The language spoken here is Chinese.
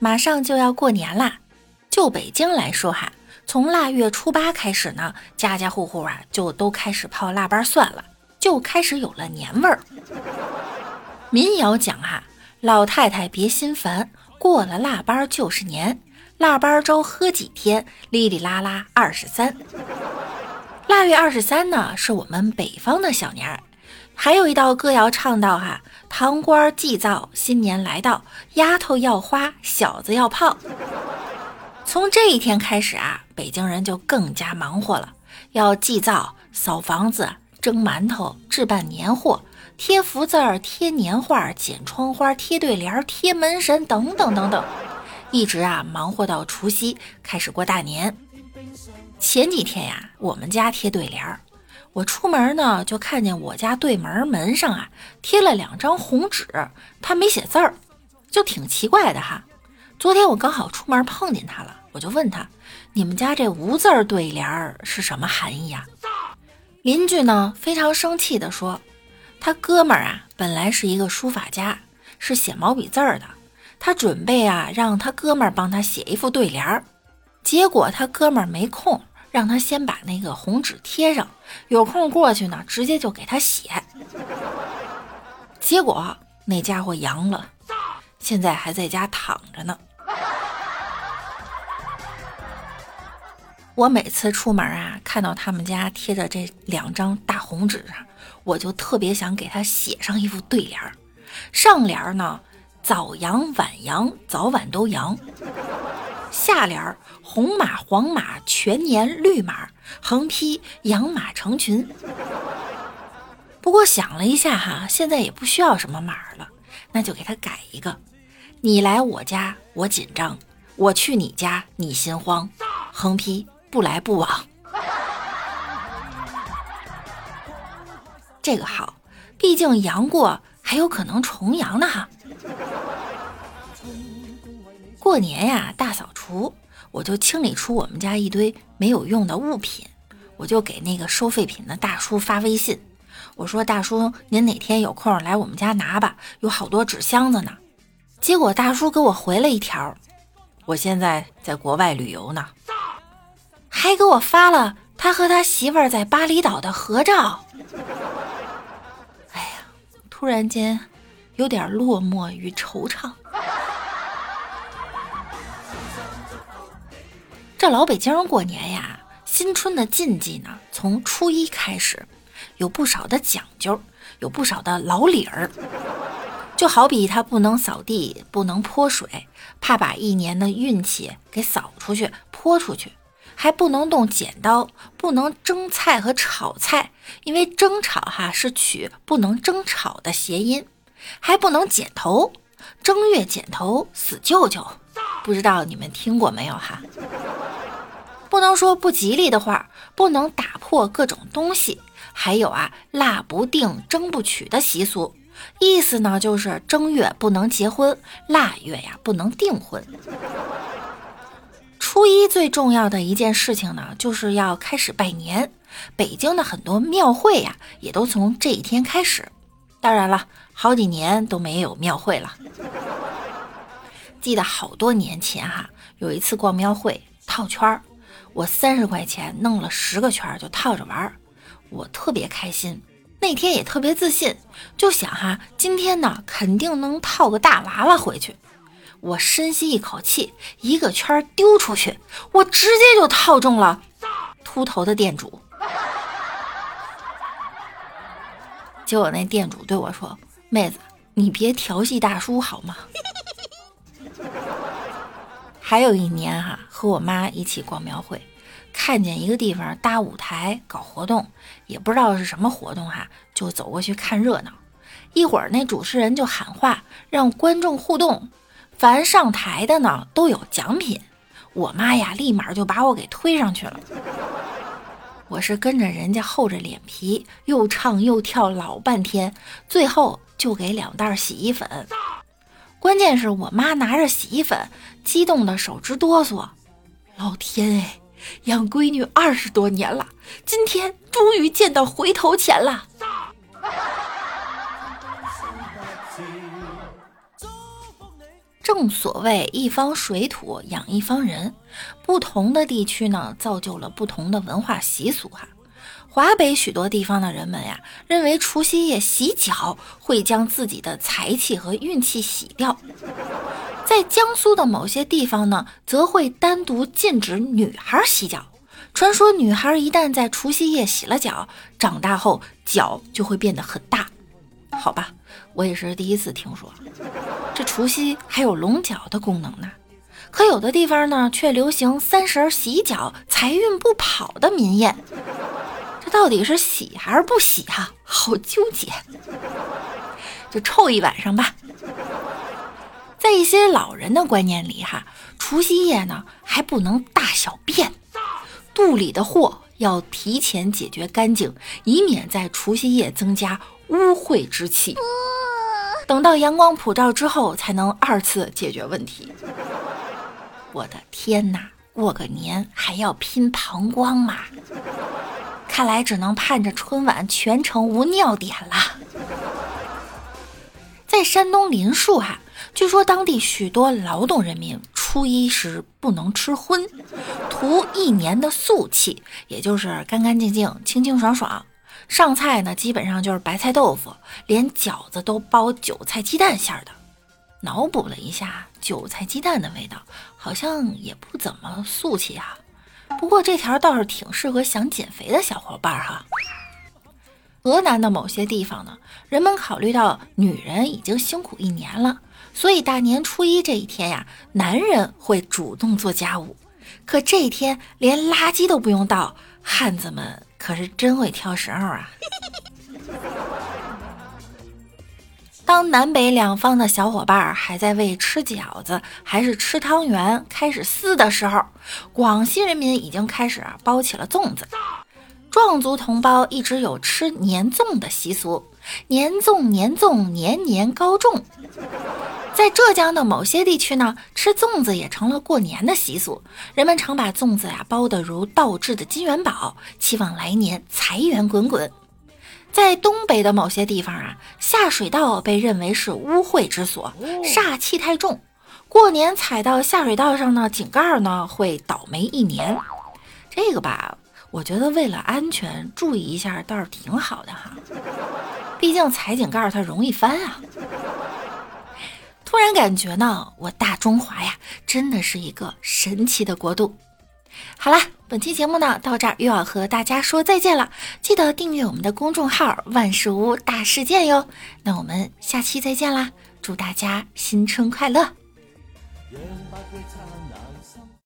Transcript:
马上就要过年啦。就北京来说哈，从腊月初八开始呢，家家户户啊就都开始泡腊八蒜了，就开始有了年味儿。民谣讲哈，老太太别心烦，过了腊八就是年，腊八粥喝几天，哩哩啦啦二十三。腊月二十三呢，是我们北方的小年儿。还有一道歌谣唱到哈，糖官祭灶，新年来到，丫头要花，小子要炮。从这一天开始啊，北京人就更加忙活了，要祭灶、扫房子、蒸馒头、置办年货、贴福字儿、贴年画、剪窗花、贴对联儿、贴门神等等等等，一直啊忙活到除夕，开始过大年。前几天呀，我们家贴对联儿。我出门呢，就看见我家对门门上啊贴了两张红纸，他没写字儿，就挺奇怪的哈。昨天我刚好出门碰见他了，我就问他：“你们家这无字对联儿是什么含义呀？”邻居呢非常生气地说：“他哥们儿啊本来是一个书法家，是写毛笔字儿的，他准备啊让他哥们儿帮他写一副对联儿，结果他哥们儿没空。”让他先把那个红纸贴上，有空过去呢，直接就给他写。结果那家伙阳了，现在还在家躺着呢。我每次出门啊，看到他们家贴着这两张大红纸上，我就特别想给他写上一副对联儿。上联呢，早阳晚阳，早晚都阳。下联儿。红马黄马全年绿马，横批养马成群。不过想了一下哈，现在也不需要什么马了，那就给他改一个：你来我家我紧张，我去你家你心慌。横批不来不往。这个好，毕竟阳过还有可能重阳呢哈。过年呀，大扫除。我就清理出我们家一堆没有用的物品，我就给那个收废品的大叔发微信，我说：“大叔，您哪天有空来我们家拿吧，有好多纸箱子呢。”结果大叔给我回了一条：“我现在在国外旅游呢。”还给我发了他和他媳妇儿在巴厘岛的合照。哎呀，突然间有点落寞与惆怅。这老北京过年呀，新春的禁忌呢，从初一开始，有不少的讲究，有不少的老理儿。就好比他不能扫地，不能泼水，怕把一年的运气给扫出去、泼出去；还不能动剪刀，不能蒸菜和炒菜，因为蒸炒哈是取不能蒸炒的谐音；还不能剪头，正月剪头死舅舅。不知道你们听过没有哈？不能说不吉利的话，不能打破各种东西，还有啊，蜡不定，蒸不取的习俗，意思呢就是正月不能结婚，腊月呀不能订婚。初一最重要的一件事情呢，就是要开始拜年，北京的很多庙会呀，也都从这一天开始。当然了，好几年都没有庙会了。记得好多年前哈，有一次逛庙会套圈儿。我三十块钱弄了十个圈儿就套着玩儿，我特别开心。那天也特别自信，就想哈，今天呢肯定能套个大娃娃回去。我深吸一口气，一个圈儿丢出去，我直接就套中了秃头的店主。结果那店主对我说：“妹子，你别调戏大叔好吗？”还有一年哈，和我妈一起逛庙会，看见一个地方搭舞台搞活动，也不知道是什么活动哈，就走过去看热闹。一会儿那主持人就喊话，让观众互动，凡上台的呢都有奖品。我妈呀，立马就把我给推上去了。我是跟着人家厚着脸皮，又唱又跳老半天，最后就给两袋洗衣粉。关键是我妈拿着洗衣粉，激动的手直哆嗦。老天哎，养闺女二十多年了，今天终于见到回头钱了。正所谓一方水土养一方人，不同的地区呢，造就了不同的文化习俗哈。华北许多地方的人们呀，认为除夕夜洗脚会将自己的财气和运气洗掉。在江苏的某些地方呢，则会单独禁止女孩洗脚。传说女孩一旦在除夕夜洗了脚，长大后脚就会变得很大。好吧，我也是第一次听说，这除夕还有龙角的功能呢。可有的地方呢，却流行三十洗脚，财运不跑的民谚。这到底是洗还是不洗啊？好纠结，就臭一晚上吧。在一些老人的观念里哈，除夕夜呢还不能大小便。肚里的货要提前解决干净，以免在除夕夜增加污秽之气。等到阳光普照之后，才能二次解决问题。我的天哪，过个年还要拼膀胱吗？看来只能盼着春晚全程无尿点了。在山东临沭哈，据说当地许多劳动人民。初一时不能吃荤，图一年的素气，也就是干干净净、清清爽爽。上菜呢，基本上就是白菜豆腐，连饺子都包韭菜鸡蛋馅的。脑补了一下，韭菜鸡蛋的味道好像也不怎么素气啊。不过这条倒是挺适合想减肥的小伙伴哈。河南的某些地方呢，人们考虑到女人已经辛苦一年了。所以大年初一这一天呀，男人会主动做家务。可这一天连垃圾都不用倒，汉子们可是真会挑时候啊！当南北两方的小伙伴还在为吃饺子还是吃汤圆开始撕的时候，广西人民已经开始包起了粽子。壮族同胞一直有吃年粽的习俗，年粽年粽年年高粽。在浙江的某些地区呢，吃粽子也成了过年的习俗。人们常把粽子呀包得如倒置的金元宝，期望来年财源滚滚。在东北的某些地方啊，下水道被认为是污秽之所，煞气太重。过年踩到下水道上呢，井盖呢会倒霉一年。这个吧，我觉得为了安全注意一下倒是挺好的哈。毕竟踩井盖它容易翻啊。突然感觉呢，我大中华呀，真的是一个神奇的国度。好啦，本期节目呢到这儿又要和大家说再见了，记得订阅我们的公众号“万事屋大事件”哟。那我们下期再见啦，祝大家新春快乐！